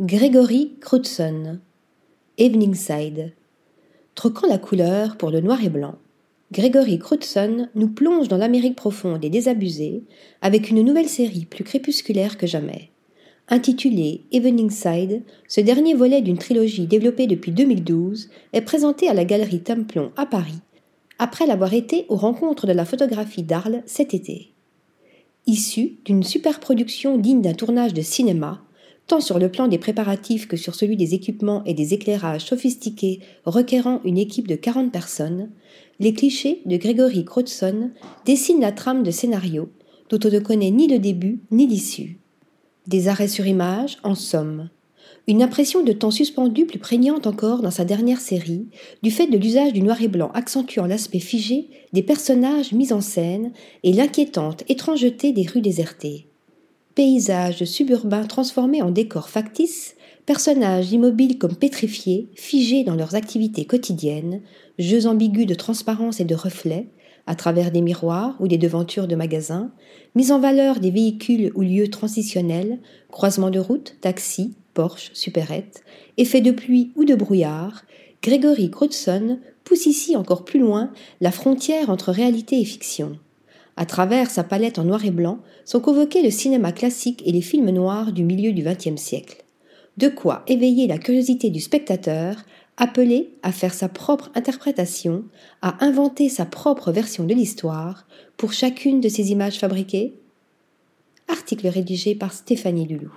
Gregory Crutzen Eveningside Troquant la couleur pour le noir et blanc, Gregory Crutzen nous plonge dans l'Amérique profonde et désabusée avec une nouvelle série plus crépusculaire que jamais. Intitulée Eveningside, ce dernier volet d'une trilogie développée depuis 2012 est présenté à la galerie Templon à Paris, après l'avoir été aux rencontres de la photographie d'Arles cet été. Issu d'une superproduction digne d'un tournage de cinéma, sur le plan des préparatifs que sur celui des équipements et des éclairages sophistiqués requérant une équipe de 40 personnes, les clichés de Gregory Crotson dessinent la trame de scénario dont on ne connaît ni le début ni l'issue. Des arrêts sur image, en somme. Une impression de temps suspendu plus prégnante encore dans sa dernière série, du fait de l'usage du noir et blanc accentuant l'aspect figé des personnages mis en scène et l'inquiétante étrangeté des rues désertées. Paysages suburbains transformés en décors factices, personnages immobiles comme pétrifiés, figés dans leurs activités quotidiennes, jeux ambigus de transparence et de reflets, à travers des miroirs ou des devantures de magasins, mise en valeur des véhicules ou lieux transitionnels, croisements de routes, taxis, Porsche, supérette, effet de pluie ou de brouillard, Gregory Crudson pousse ici encore plus loin la frontière entre réalité et fiction. À travers sa palette en noir et blanc sont convoqués le cinéma classique et les films noirs du milieu du XXe siècle. De quoi éveiller la curiosité du spectateur appelé à faire sa propre interprétation, à inventer sa propre version de l'histoire pour chacune de ces images fabriquées Article rédigé par Stéphanie Lulou.